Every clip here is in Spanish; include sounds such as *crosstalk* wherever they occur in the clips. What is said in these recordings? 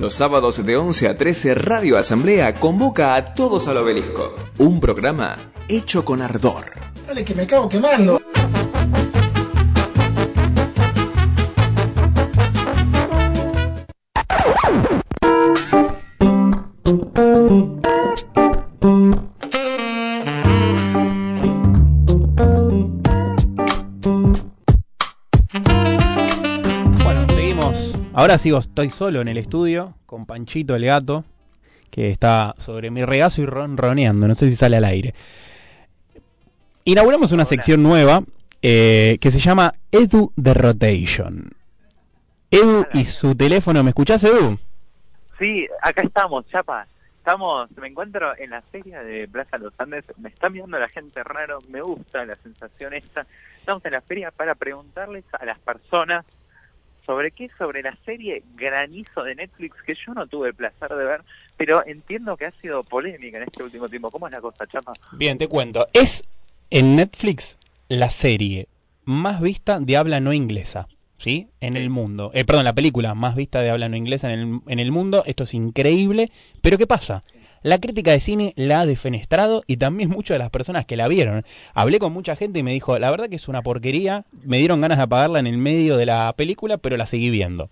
Los sábados de 11 a 13 Radio Asamblea convoca a todos al obelisco. Un programa hecho con ardor. Dale que me cago quemando. Ahora sigo, estoy solo en el estudio con Panchito el gato, que está sobre mi regazo y ronroneando. No sé si sale al aire. Inauguramos una sección nueva eh, que se llama Edu the Rotation. Edu y su teléfono, ¿me escuchás, Edu? Sí, acá estamos, Chapa. Estamos, me encuentro en la feria de Plaza Los Andes, me está mirando la gente raro, me gusta la sensación esta. Estamos en la feria para preguntarles a las personas sobre qué, sobre la serie Granizo de Netflix, que yo no tuve el placer de ver, pero entiendo que ha sido polémica en este último tiempo. ¿Cómo es la cosa, Chapa? Bien, te cuento. Es en Netflix la serie más vista de habla no inglesa. ¿Sí? En el mundo. Eh, perdón, la película más vista de habla no inglesa en el, en el mundo. Esto es increíble. Pero ¿qué pasa? La crítica de cine la ha defenestrado y también muchas de las personas que la vieron. Hablé con mucha gente y me dijo, la verdad que es una porquería. Me dieron ganas de apagarla en el medio de la película, pero la seguí viendo.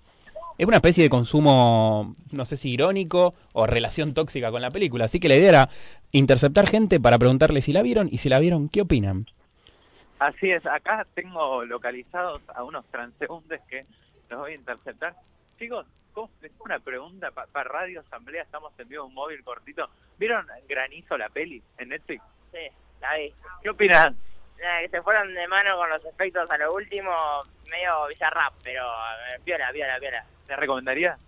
Es una especie de consumo, no sé si irónico o relación tóxica con la película. Así que la idea era interceptar gente para preguntarle si la vieron y si la vieron, ¿qué opinan? Así es, acá tengo localizados a unos transeúntes que los voy a interceptar. Chicos, tengo una pregunta para Radio Asamblea, estamos en vivo un móvil cortito. ¿Vieron Granizo la peli en Netflix? Sí, la vi. ¿Qué opinan? Nada, que se fueron de mano con los efectos a lo último, medio bizarrap, pero eh, viola, viola, viola. ¿Les recomendaría?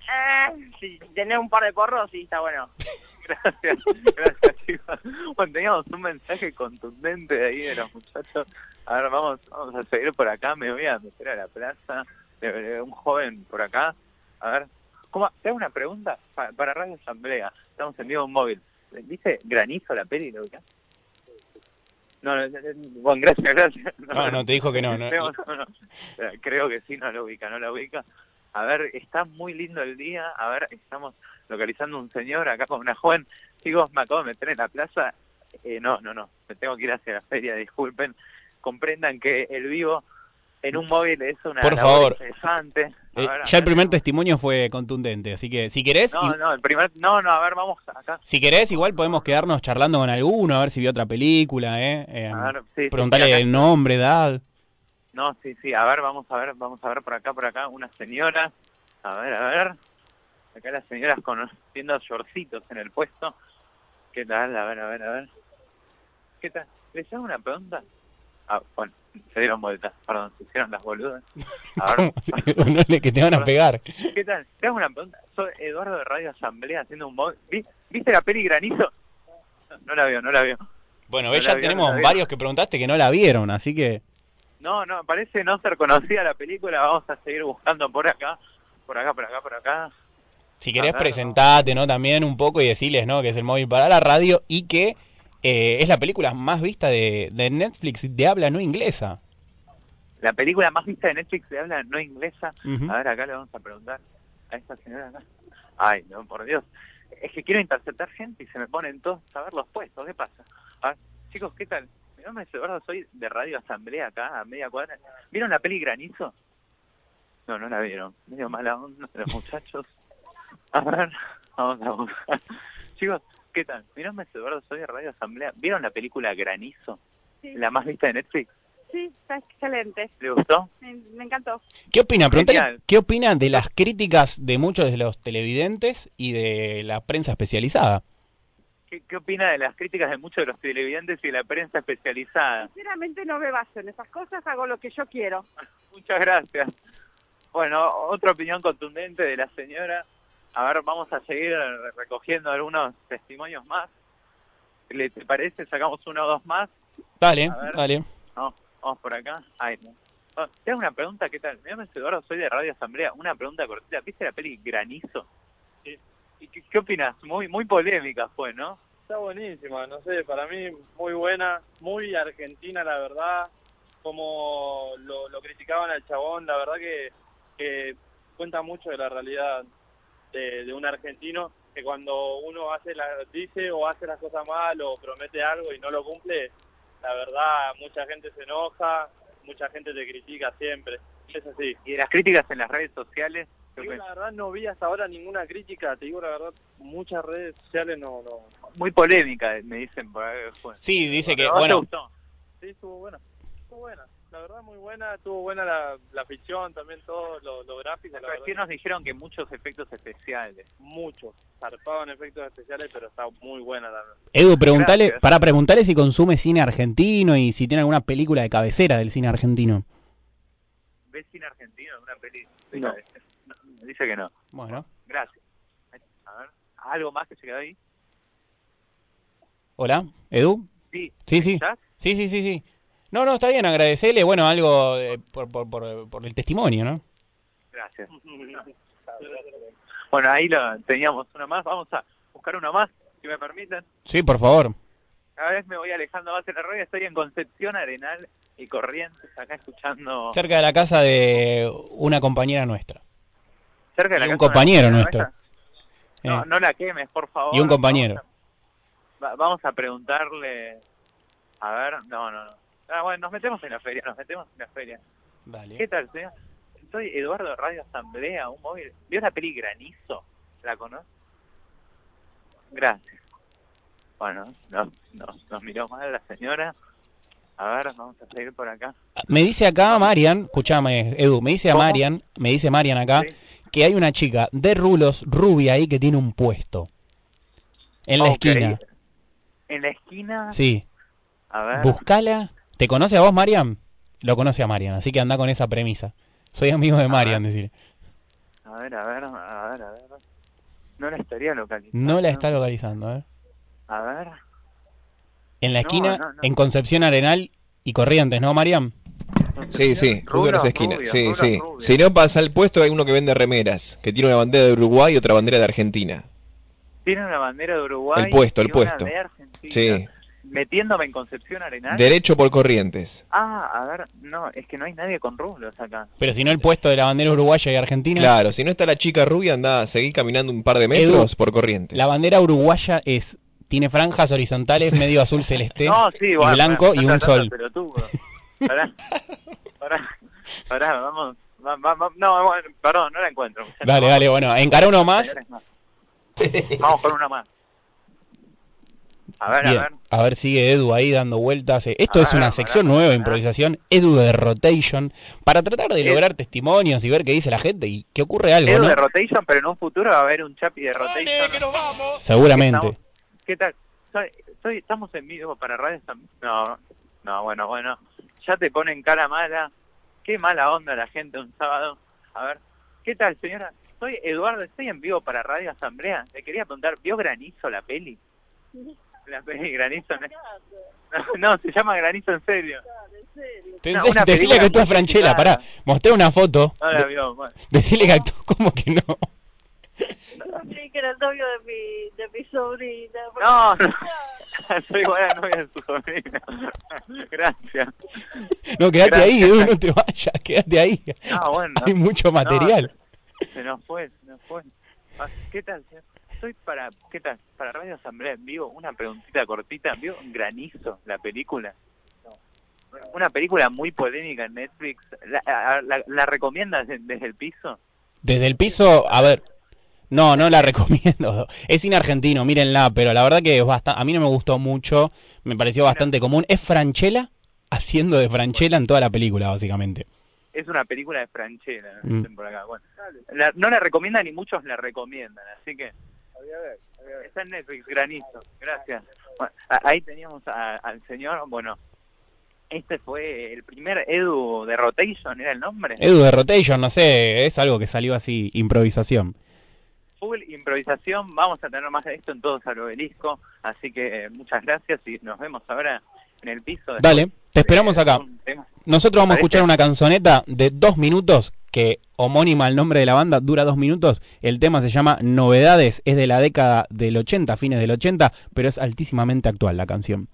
Eh, si tenés un par de porros, sí, está bueno. *laughs* Gracias, gracias chicos. Bueno, teníamos un mensaje contundente de ahí de los muchachos. A ver, vamos, vamos a seguir por acá, me voy a meter a la plaza. un joven por acá. A ver, ¿cómo? ¿Te hago una pregunta? Pa- para Radio Asamblea, estamos en vivo un móvil. ¿Dice granizo la peli? ¿Lo ubicás? No, no, no, bueno, gracias, gracias. No, no, te dijo que no, no. Creo, no. Eh, Creo que sí, no lo ubica, no lo ubica. A ver, está muy lindo el día. A ver, estamos localizando un señor acá con una joven. Chicos, me acabo de meter en la plaza. Eh, no, no, no. Me tengo que ir hacia la feria, disculpen. Comprendan que el vivo en un móvil es una Por favor. A Eh, ver, ya el ver. primer testimonio fue contundente, así que si querés, No, y- no, el primer... No, no, a ver, vamos acá. si querés igual podemos quedarnos charlando con alguno, a ver si vio otra película, ¿eh? Eh, A ver, sí, preguntarle sí, el nombre, edad. No, sí, sí, a ver, vamos a ver, vamos a ver por acá, por acá, una señora, a ver, a ver, acá las señoras conociendo shortcitos en el puesto, ¿qué tal? A ver, a ver, a ver, ¿qué tal? ¿Les hago una pregunta? Ah, bueno, se dieron vueltas, perdón, se hicieron las boludas. A ver, No *laughs* le- que te van a pegar. ¿qué tal? Te hago una pregunta, soy Eduardo de Radio Asamblea haciendo un móvil, ¿Vi- ¿viste la peli Granizo? No, no la veo, no la veo. Bueno, No ya no tenemos varios que preguntaste que no la vieron, así que... No, no, parece no ser conocida la película, vamos a seguir buscando por acá, por acá, por acá, por acá. Si querés presentate, ¿no? También un poco y decirles, ¿no? Que es el móvil para la radio y que eh, es la película más vista de, de Netflix de habla no inglesa. La película más vista de Netflix de habla no inglesa. Ujú. A ver, acá le vamos a preguntar a esta señora acá. Ay, no, por Dios. Es que quiero interceptar gente y se me ponen todos a ver los puestos. ¿Qué pasa? A ver, chicos, ¿qué tal? Mi nombre es Eduardo, soy de Radio Asamblea acá, a media cuadra. ¿Vieron la peli Granizo? No, no la vieron. Medio mala onda de los muchachos. A ver, vamos a buscar. Chicos, ¿qué tal? Mi nombre es Eduardo, soy de Radio Asamblea. ¿Vieron la película Granizo? Sí. La más vista de Netflix. Sí, está excelente. ¿Le gustó? Me, me encantó. ¿Qué opina? Preguntale. ¿Qué opina de las críticas de muchos de los televidentes y de la prensa especializada? ¿Qué, qué opina de las críticas de muchos de los televidentes y de la prensa especializada? Sinceramente no me baso en esas cosas, hago lo que yo quiero. *laughs* Muchas gracias. Bueno, otra opinión contundente de la señora. A ver, vamos a seguir recogiendo algunos testimonios más. ¿Le te parece? Sacamos uno o dos más. Dale, dale. No, vamos por acá. Oh, te hago una pregunta, ¿qué tal? Mi nombre es Eduardo, soy de Radio Asamblea. Una pregunta cortita. ¿Viste la peli Granizo? ¿Y qué, qué opinas? Muy, muy polémica fue, ¿no? Está buenísima, no sé, para mí muy buena, muy argentina la verdad, como lo, lo criticaban al chabón, la verdad que, que cuenta mucho de la realidad de, de un argentino que cuando uno hace la, dice o hace las cosas mal o promete algo y no lo cumple, la verdad mucha gente se enoja, mucha gente te critica siempre. Es así. Y de las críticas en las redes sociales, Te creo digo que la verdad no vi hasta ahora ninguna crítica, te digo la verdad, muchas redes sociales no... no muy polémica, me dicen por ahí. Fue. Sí, dice que, ¿A vos te bueno, gustó? Sí, estuvo buena. Estuvo buena. La verdad, muy buena. Estuvo buena la, la ficción, también todo lo, lo gráfico. La Recién nos dijeron que muchos efectos especiales. muchos. Zarpaban efectos especiales, pero está muy buena la verdad. Edu, preguntale, Gracias. para preguntarle si consume cine argentino y si tiene alguna película de cabecera del cine argentino. ¿Ves cine argentino en una peli? No. No, Dice que no. Bueno, Gracias. A ver, ¿algo más que se quedó ahí? hola, Edu. Sí. Sí, sí. ¿Estás? Sí, sí, sí, sí. No, no, está bien, agradecerle, bueno, algo por, por, por, por el testimonio, ¿no? Gracias. Bueno, ahí lo teníamos una más. Vamos a buscar una más, si me permiten. Sí, por favor. Cada vez me voy alejando más de la radio. Estoy en Concepción, Arenal y Corrientes, acá escuchando... Cerca de la casa de una compañera nuestra. cerca de la y un casa de una compañero nuestro. No, Eh, no la quemes, por favor. Y un compañero. Vamos a, va- vamos a preguntarle... A ver, no, no, no. Ah, bueno, nos metemos en la feria, nos metemos en la feria. Dale. ¿Qué tal, señor? Soy Eduardo de Radio Asamblea, un móvil. ¿Vio la peli Granizo? ¿La conoce? Gracias. Bueno, nos, nos, nos miró mal la señora. A ver, vamos a seguir por acá. Me dice acá Marian, escúchame, Edu, me dice a ¿Cómo? Marian, me dice Marian acá, Sí. que hay una chica de rulos rubia ahí que tiene un puesto. En la esquina. En la esquina, Sí. a ver. Buscala. ¿Te conoce a vos, Marian? Lo conoce a Marian, así que anda con esa premisa. Soy amigo de Marian, decir. A ver, a ver, a ver, a ver. No la estaría localizando. No la está localizando, ¿eh? A ver. En la No, esquina, no, no. en Concepción Arenal y Corrientes, ¿no, Marian? Sí, sí, justo en Rubro, esa esquina. rubio, sí, sí. rubio. Si no pasa al puesto, hay uno que vende remeras, que tiene una bandera de Uruguay y otra bandera de Argentina. Tiene una bandera de Uruguay. El puesto, el y una puesto. de Argentina. Sí. Metiéndome en Concepción Arenal. Derecho por Corrientes. Ah, a ver, no, es que no hay nadie con rublos acá. Pero si no el puesto de la bandera uruguaya y argentina, Claro, si no está la chica rubia, anda a seguir caminando un par de metros Edu, por Corrientes. la bandera uruguaya es tiene franjas horizontales medio azul celeste *laughs* No, sí, y bueno, blanco me y un sol. Pará, pará, pará, vamos, va- va- va- no, bueno, perdón, no la encuentro. Dale, dale, bueno, encara uno más. Vamos con una más. A ver, Bien, a ver. a ver, sigue Edu ahí dando vueltas. Esto A es ver, una sección nueva, pará. improvisación, Edu de Rotation, para tratar de Es- lograr testimonios y ver qué dice la gente y que ocurre algo, Edu ¿no? de Rotation, pero en un futuro va a haber un Chapi de Rotation. Seguramente. Estamos- ¿Qué tal? Soy, soy- estamos en vivo para Radio No, no, bueno, bueno. Ya te ponen cara mala. Qué mala onda la gente un sábado. A ver, ¿qué tal, señora? Soy Eduardo, estoy en vivo para Radio Asamblea. Le quería preguntar, ¿vio Granizo la peli? La peli Granizo, ¿no? No, *laughs* no, se llama Granizo en serio. Te No, una decile película que actúa Franchella, pará, mostré una foto, No la vio. Bueno. decile que actuó como que no. Sí, que era el novio de mi, de mi sobrina. No, no. *laughs* Soy buena novia de su sobrina. *laughs* Gracias. No, quédate ahí, Edu, no te vayas, quédate ahí. Bueno. Hay mucho material. No, se nos fue, se nos fue. Ah, ¿Qué tal, señor? Soy para, ¿qué tal? Para Radio Asamblea en vivo, una preguntita cortita. ¿Vio Granizo, la película? Una película muy polémica en Netflix. ¿La, la, la recomiendas de- desde el piso? Desde el piso, a ver, no, no la *laughs* recomiendo. Es cine argentino, mírenla, pero la verdad que es bastante, a mí no me gustó mucho, me pareció bastante común. Es Franchella haciendo de Franchella en toda la película, básicamente. Es una película de Franchella, Mm. dicen por acá. Bueno, la- no la recomiendan ni muchos la recomiendan, así que... Está en Netflix, Granizo. Gracias. Bueno, ahí teníamos a- al señor, bueno, este fue el primer Edu de Rotation, ¿era el nombre? Edu de Rotation, no sé, es algo que salió así, improvisación. Full improvisación, vamos a tener más de esto en Todos al Obelisco, así que eh, muchas gracias y nos vemos ahora en el piso. después Dale, te esperamos de acá. Nosotros vamos a escuchar una canzoneta de dos minutos que homónima al nombre de la banda, dura dos minutos. El tema se llama Novedades, es de la década del 80, fines del 80, pero es altísimamente actual la canción.